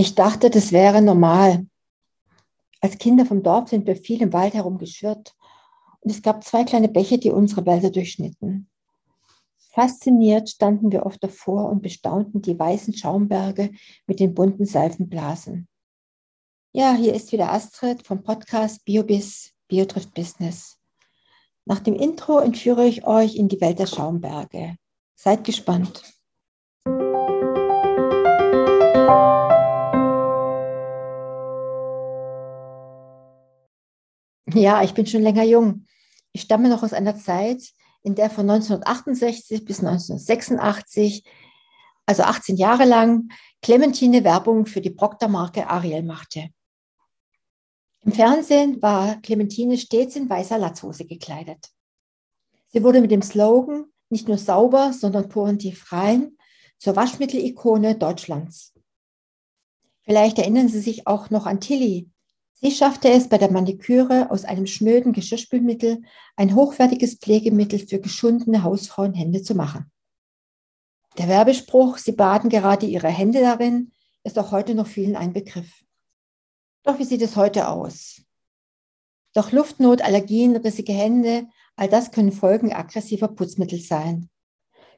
Ich dachte, das wäre normal. Als Kinder vom Dorf sind wir viel im Wald herumgeschwirrt und es gab zwei kleine Bäche, die unsere Wälder durchschnitten. Fasziniert standen wir oft davor und bestaunten die weißen Schaumberge mit den bunten Seifenblasen. Ja, hier ist wieder Astrid vom Podcast BioBis, Biotrift Business. Nach dem Intro entführe ich euch in die Welt der Schaumberge. Seid gespannt. Ja, ich bin schon länger jung. Ich stamme noch aus einer Zeit, in der von 1968 bis 1986, also 18 Jahre lang, Clementine Werbung für die Procter-Marke Ariel machte. Im Fernsehen war Clementine stets in weißer Latzhose gekleidet. Sie wurde mit dem Slogan nicht nur sauber, sondern porentief rein zur Waschmittelikone Deutschlands. Vielleicht erinnern Sie sich auch noch an Tilly, Sie schaffte es bei der Maniküre aus einem schnöden Geschirrspülmittel ein hochwertiges Pflegemittel für geschundene Hausfrauenhände zu machen. Der Werbespruch, Sie baden gerade Ihre Hände darin, ist auch heute noch vielen ein Begriff. Doch wie sieht es heute aus? Doch Luftnot, Allergien, rissige Hände, all das können Folgen aggressiver Putzmittel sein.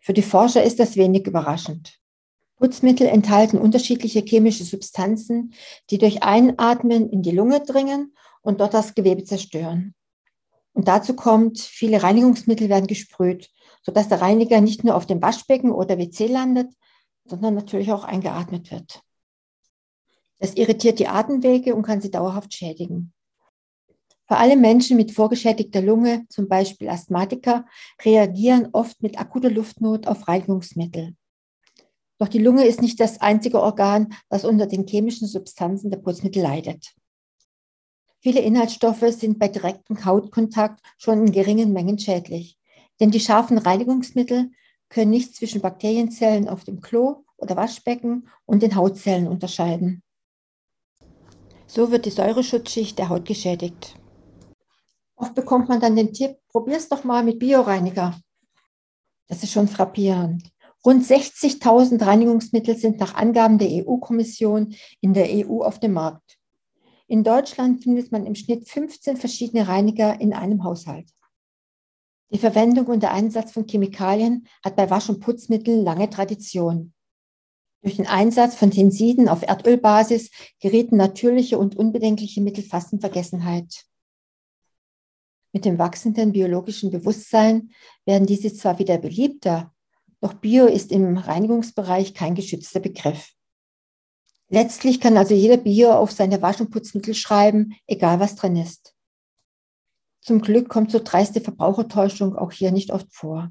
Für die Forscher ist das wenig überraschend. Putzmittel enthalten unterschiedliche chemische Substanzen, die durch Einatmen in die Lunge dringen und dort das Gewebe zerstören. Und dazu kommt, viele Reinigungsmittel werden gesprüht, sodass der Reiniger nicht nur auf dem Waschbecken oder WC landet, sondern natürlich auch eingeatmet wird. Das irritiert die Atemwege und kann sie dauerhaft schädigen. Vor allem Menschen mit vorgeschädigter Lunge, zum Beispiel Asthmatiker, reagieren oft mit akuter Luftnot auf Reinigungsmittel. Doch die Lunge ist nicht das einzige Organ, das unter den chemischen Substanzen der Putzmittel leidet. Viele Inhaltsstoffe sind bei direktem Hautkontakt schon in geringen Mengen schädlich, denn die scharfen Reinigungsmittel können nicht zwischen Bakterienzellen auf dem Klo oder Waschbecken und den Hautzellen unterscheiden. So wird die Säureschutzschicht der Haut geschädigt. Oft bekommt man dann den Tipp, probier's doch mal mit Bioreiniger. Das ist schon frappierend. Rund 60.000 Reinigungsmittel sind nach Angaben der EU-Kommission in der EU auf dem Markt. In Deutschland findet man im Schnitt 15 verschiedene Reiniger in einem Haushalt. Die Verwendung und der Einsatz von Chemikalien hat bei Wasch- und Putzmitteln lange Tradition. Durch den Einsatz von Tensiden auf Erdölbasis gerieten natürliche und unbedenkliche Mittel fast in Vergessenheit. Mit dem wachsenden biologischen Bewusstsein werden diese zwar wieder beliebter, doch Bio ist im Reinigungsbereich kein geschützter Begriff. Letztlich kann also jeder Bio auf seine Wasch- und Putzmittel schreiben, egal was drin ist. Zum Glück kommt so dreiste Verbrauchertäuschung auch hier nicht oft vor.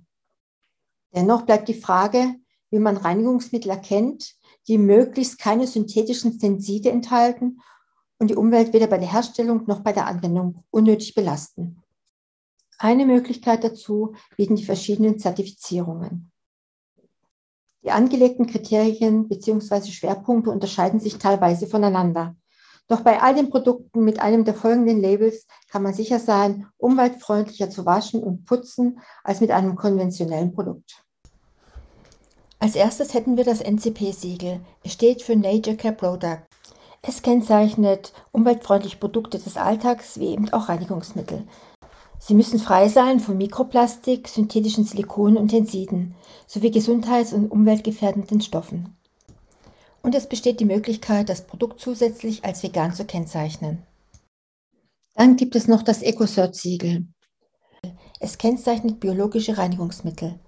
Dennoch bleibt die Frage, wie man Reinigungsmittel erkennt, die möglichst keine synthetischen Tenside enthalten und die Umwelt weder bei der Herstellung noch bei der Anwendung unnötig belasten. Eine Möglichkeit dazu bieten die verschiedenen Zertifizierungen. Die angelegten Kriterien bzw. Schwerpunkte unterscheiden sich teilweise voneinander. Doch bei all den Produkten mit einem der folgenden Labels kann man sicher sein, umweltfreundlicher zu waschen und putzen als mit einem konventionellen Produkt. Als erstes hätten wir das NCP-Siegel. Es steht für Nature Care Product. Es kennzeichnet umweltfreundliche Produkte des Alltags wie eben auch Reinigungsmittel. Sie müssen frei sein von Mikroplastik, synthetischen Silikonen und Tensiden sowie gesundheits- und umweltgefährdenden Stoffen. Und es besteht die Möglichkeit, das Produkt zusätzlich als vegan zu kennzeichnen. Dann gibt es noch das EcoCert-Siegel. Es kennzeichnet biologische Reinigungsmittel.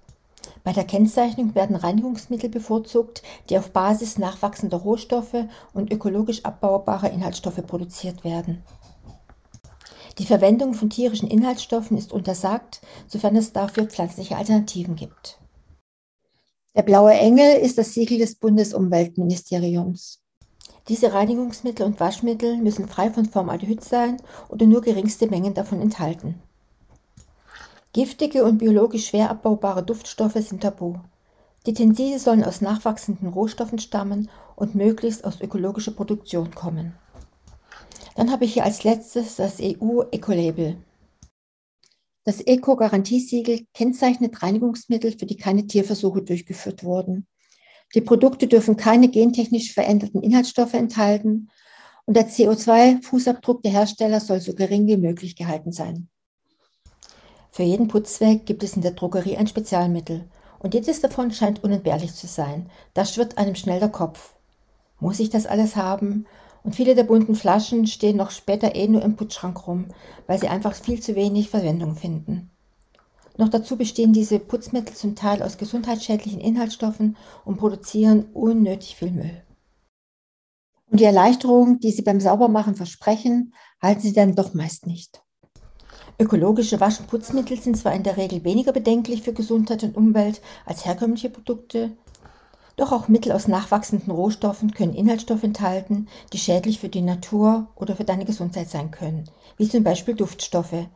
Bei der Kennzeichnung werden Reinigungsmittel bevorzugt, die auf Basis nachwachsender Rohstoffe und ökologisch abbaubarer Inhaltsstoffe produziert werden. Die Verwendung von tierischen Inhaltsstoffen ist untersagt, sofern es dafür pflanzliche Alternativen gibt. Der blaue Engel ist das Siegel des Bundesumweltministeriums. Diese Reinigungsmittel und Waschmittel müssen frei von Formaldehyd sein oder nur geringste Mengen davon enthalten. Giftige und biologisch schwer abbaubare Duftstoffe sind tabu. Die Tenside sollen aus nachwachsenden Rohstoffen stammen und möglichst aus ökologischer Produktion kommen. Dann habe ich hier als letztes das EU-Eco-Label. Das Eco-Garantiesiegel kennzeichnet Reinigungsmittel, für die keine Tierversuche durchgeführt wurden. Die Produkte dürfen keine gentechnisch veränderten Inhaltsstoffe enthalten und der CO2-Fußabdruck der Hersteller soll so gering wie möglich gehalten sein. Für jeden Putzzweck gibt es in der Drogerie ein Spezialmittel und jedes davon scheint unentbehrlich zu sein. Da schwirrt einem schnell der Kopf. Muss ich das alles haben? Und viele der bunten Flaschen stehen noch später eh nur im Putzschrank rum, weil sie einfach viel zu wenig Verwendung finden. Noch dazu bestehen diese Putzmittel zum Teil aus gesundheitsschädlichen Inhaltsstoffen und produzieren unnötig viel Müll. Und die Erleichterung, die sie beim Saubermachen versprechen, halten sie dann doch meist nicht. Ökologische Wasch- sind zwar in der Regel weniger bedenklich für Gesundheit und Umwelt als herkömmliche Produkte, doch auch Mittel aus nachwachsenden Rohstoffen können Inhaltsstoffe enthalten, die schädlich für die Natur oder für deine Gesundheit sein können, wie zum Beispiel Duftstoffe,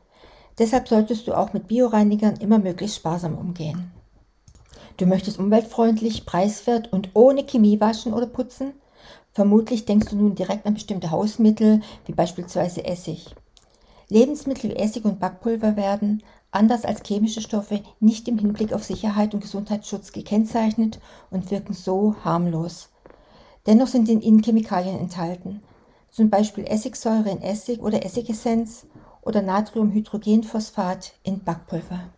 Deshalb solltest du auch mit Bioreinigern immer möglichst sparsam umgehen. Du möchtest umweltfreundlich, preiswert und ohne Chemie waschen oder putzen? Vermutlich denkst du nun direkt an bestimmte Hausmittel, wie beispielsweise Essig. Lebensmittel wie Essig und Backpulver werden, anders als chemische Stoffe, nicht im Hinblick auf Sicherheit und Gesundheitsschutz gekennzeichnet und wirken so harmlos. Dennoch sind in ihnen Chemikalien enthalten, zum Beispiel Essigsäure in Essig oder Essigessenz oder Natriumhydrogenphosphat in Backpulver.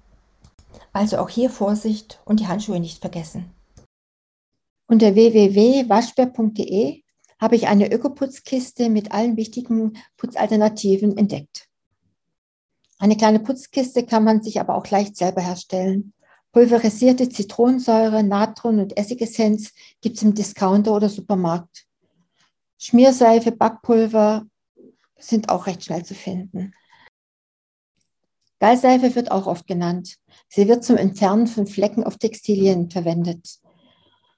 Also auch hier Vorsicht und die Handschuhe nicht vergessen. Unter www.waschbär.de habe ich eine Ökoputzkiste mit allen wichtigen Putzalternativen entdeckt. Eine kleine Putzkiste kann man sich aber auch leicht selber herstellen. Pulverisierte Zitronensäure, Natron und Essigessenz gibt es im Discounter oder Supermarkt. Schmierseife, Backpulver sind auch recht schnell zu finden. Gallseife wird auch oft genannt. Sie wird zum Entfernen von Flecken auf Textilien verwendet.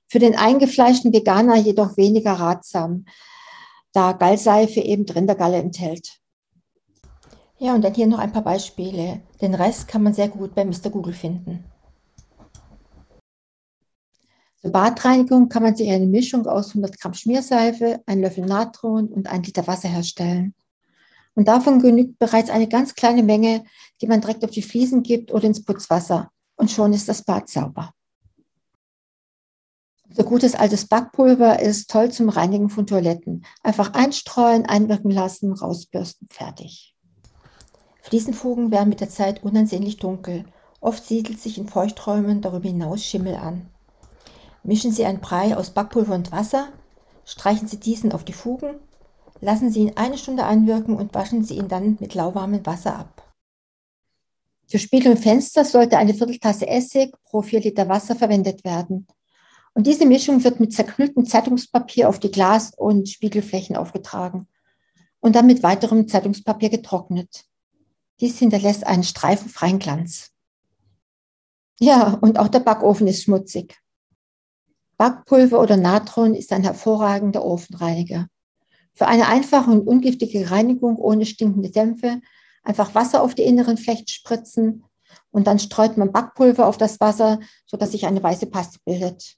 Für den eingefleischten Veganer jedoch weniger ratsam, da Gallseife eben Rindergalle enthält. Ja, und dann hier noch ein paar Beispiele. Den Rest kann man sehr gut bei Mr. Google finden. Zur Badreinigung kann man sich eine Mischung aus 100 Gramm Schmierseife, ein Löffel Natron und ein Liter Wasser herstellen. Und davon genügt bereits eine ganz kleine Menge, die man direkt auf die Fliesen gibt oder ins Putzwasser. Und schon ist das Bad sauber. So gutes altes Backpulver ist toll zum Reinigen von Toiletten. Einfach einstreuen, einwirken lassen, rausbürsten, fertig. Fliesenfugen werden mit der Zeit unansehnlich dunkel. Oft siedelt sich in Feuchträumen darüber hinaus Schimmel an. Mischen Sie einen Brei aus Backpulver und Wasser, streichen Sie diesen auf die Fugen Lassen Sie ihn eine Stunde einwirken und waschen Sie ihn dann mit lauwarmem Wasser ab. Für Spiegel und Fenster sollte eine Vierteltasse Essig pro 4 Liter Wasser verwendet werden. Und diese Mischung wird mit zerknülltem Zeitungspapier auf die Glas- und Spiegelflächen aufgetragen und dann mit weiterem Zeitungspapier getrocknet. Dies hinterlässt einen streifenfreien Glanz. Ja, und auch der Backofen ist schmutzig. Backpulver oder Natron ist ein hervorragender Ofenreiniger. Für eine einfache und ungiftige Reinigung ohne stinkende Dämpfe einfach Wasser auf die inneren Flechten spritzen und dann streut man Backpulver auf das Wasser, sodass sich eine weiße Paste bildet.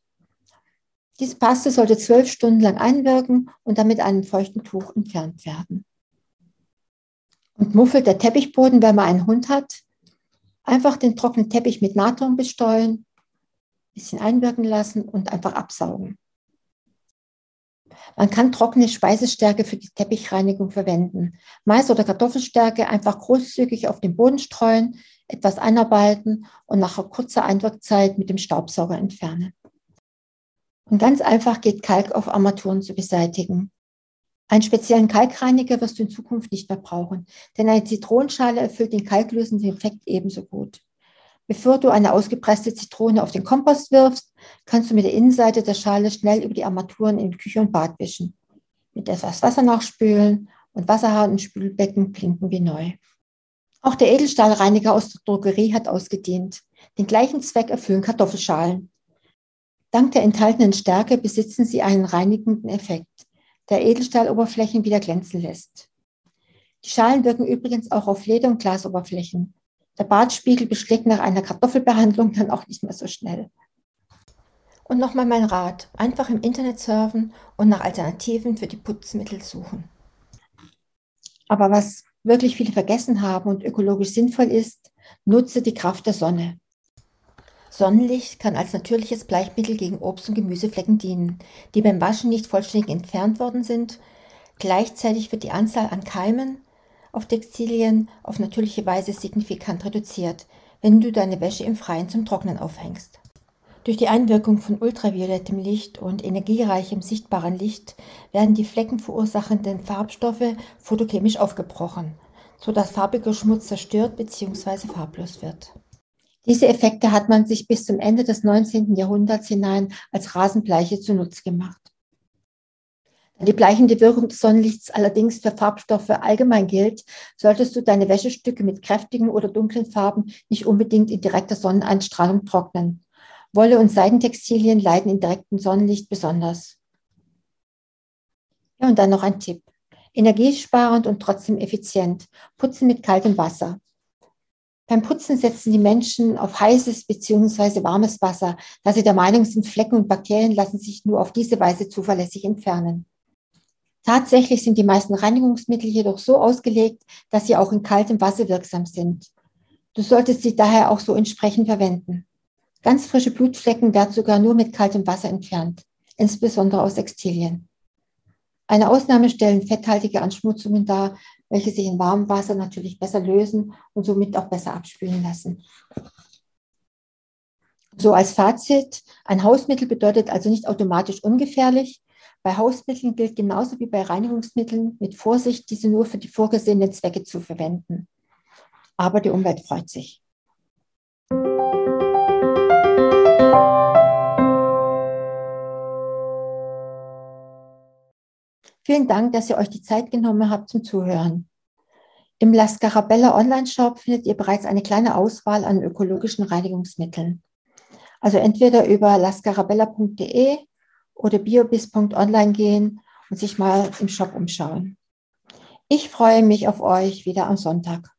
Diese Paste sollte zwölf Stunden lang einwirken und dann mit einem feuchten Tuch entfernt werden. Und muffelt der Teppichboden, wenn man einen Hund hat, einfach den trockenen Teppich mit Natron bestreuen, bisschen einwirken lassen und einfach absaugen. Man kann trockene Speisestärke für die Teppichreinigung verwenden. Mais- oder Kartoffelstärke einfach großzügig auf den Boden streuen, etwas einarbeiten und nach kurzer Einwirkzeit mit dem Staubsauger entfernen. Und ganz einfach geht Kalk auf Armaturen zu beseitigen. Einen speziellen Kalkreiniger wirst du in Zukunft nicht mehr brauchen, denn eine Zitronenschale erfüllt den kalklösenden Effekt ebenso gut. Bevor du eine ausgepresste Zitrone auf den Kompost wirfst, kannst du mit der Innenseite der Schale schnell über die Armaturen in Küche und Bad wischen. Mit etwas Wasser nachspülen und Wasserhahn und Spülbecken blinken wie neu. Auch der Edelstahlreiniger aus der Drogerie hat ausgedient. Den gleichen Zweck erfüllen Kartoffelschalen. Dank der enthaltenen Stärke besitzen sie einen reinigenden Effekt, der Edelstahloberflächen wieder glänzen lässt. Die Schalen wirken übrigens auch auf Leder- und Glasoberflächen. Der Bartspiegel beschlägt nach einer Kartoffelbehandlung dann auch nicht mehr so schnell. Und nochmal mein Rat, einfach im Internet surfen und nach Alternativen für die Putzmittel suchen. Aber was wirklich viele vergessen haben und ökologisch sinnvoll ist, nutze die Kraft der Sonne. Sonnenlicht kann als natürliches Bleichmittel gegen Obst- und Gemüseflecken dienen, die beim Waschen nicht vollständig entfernt worden sind. Gleichzeitig wird die Anzahl an Keimen auf Textilien auf natürliche Weise signifikant reduziert, wenn du deine Wäsche im Freien zum Trocknen aufhängst. Durch die Einwirkung von ultraviolettem Licht und energiereichem sichtbaren Licht werden die fleckenverursachenden Farbstoffe photochemisch aufgebrochen, sodass farbiger Schmutz zerstört bzw. farblos wird. Diese Effekte hat man sich bis zum Ende des 19. Jahrhunderts hinein als Rasenbleiche zunutze gemacht. Da die bleichende Wirkung des Sonnenlichts allerdings für Farbstoffe allgemein gilt, solltest du deine Wäschestücke mit kräftigen oder dunklen Farben nicht unbedingt in direkter Sonneneinstrahlung trocknen. Wolle und Seidentextilien leiden in direktem Sonnenlicht besonders. Ja, und dann noch ein Tipp. Energiesparend und trotzdem effizient. Putzen mit kaltem Wasser. Beim Putzen setzen die Menschen auf heißes bzw. warmes Wasser, da sie der Meinung sind, Flecken und Bakterien lassen sich nur auf diese Weise zuverlässig entfernen. Tatsächlich sind die meisten Reinigungsmittel jedoch so ausgelegt, dass sie auch in kaltem Wasser wirksam sind. Du solltest sie daher auch so entsprechend verwenden. Ganz frische Blutflecken werden sogar nur mit kaltem Wasser entfernt, insbesondere aus Textilien. Eine Ausnahme stellen fetthaltige Anschmutzungen dar, welche sich in warmem Wasser natürlich besser lösen und somit auch besser abspülen lassen. So als Fazit, ein Hausmittel bedeutet also nicht automatisch ungefährlich. Bei Hausmitteln gilt genauso wie bei Reinigungsmitteln mit Vorsicht, diese nur für die vorgesehenen Zwecke zu verwenden. Aber die Umwelt freut sich. Vielen Dank, dass ihr euch die Zeit genommen habt zum Zuhören. Im La Scarabella Online-Shop findet ihr bereits eine kleine Auswahl an ökologischen Reinigungsmitteln. Also entweder über lascarabella.de oder biobis.online gehen und sich mal im Shop umschauen. Ich freue mich auf euch wieder am Sonntag.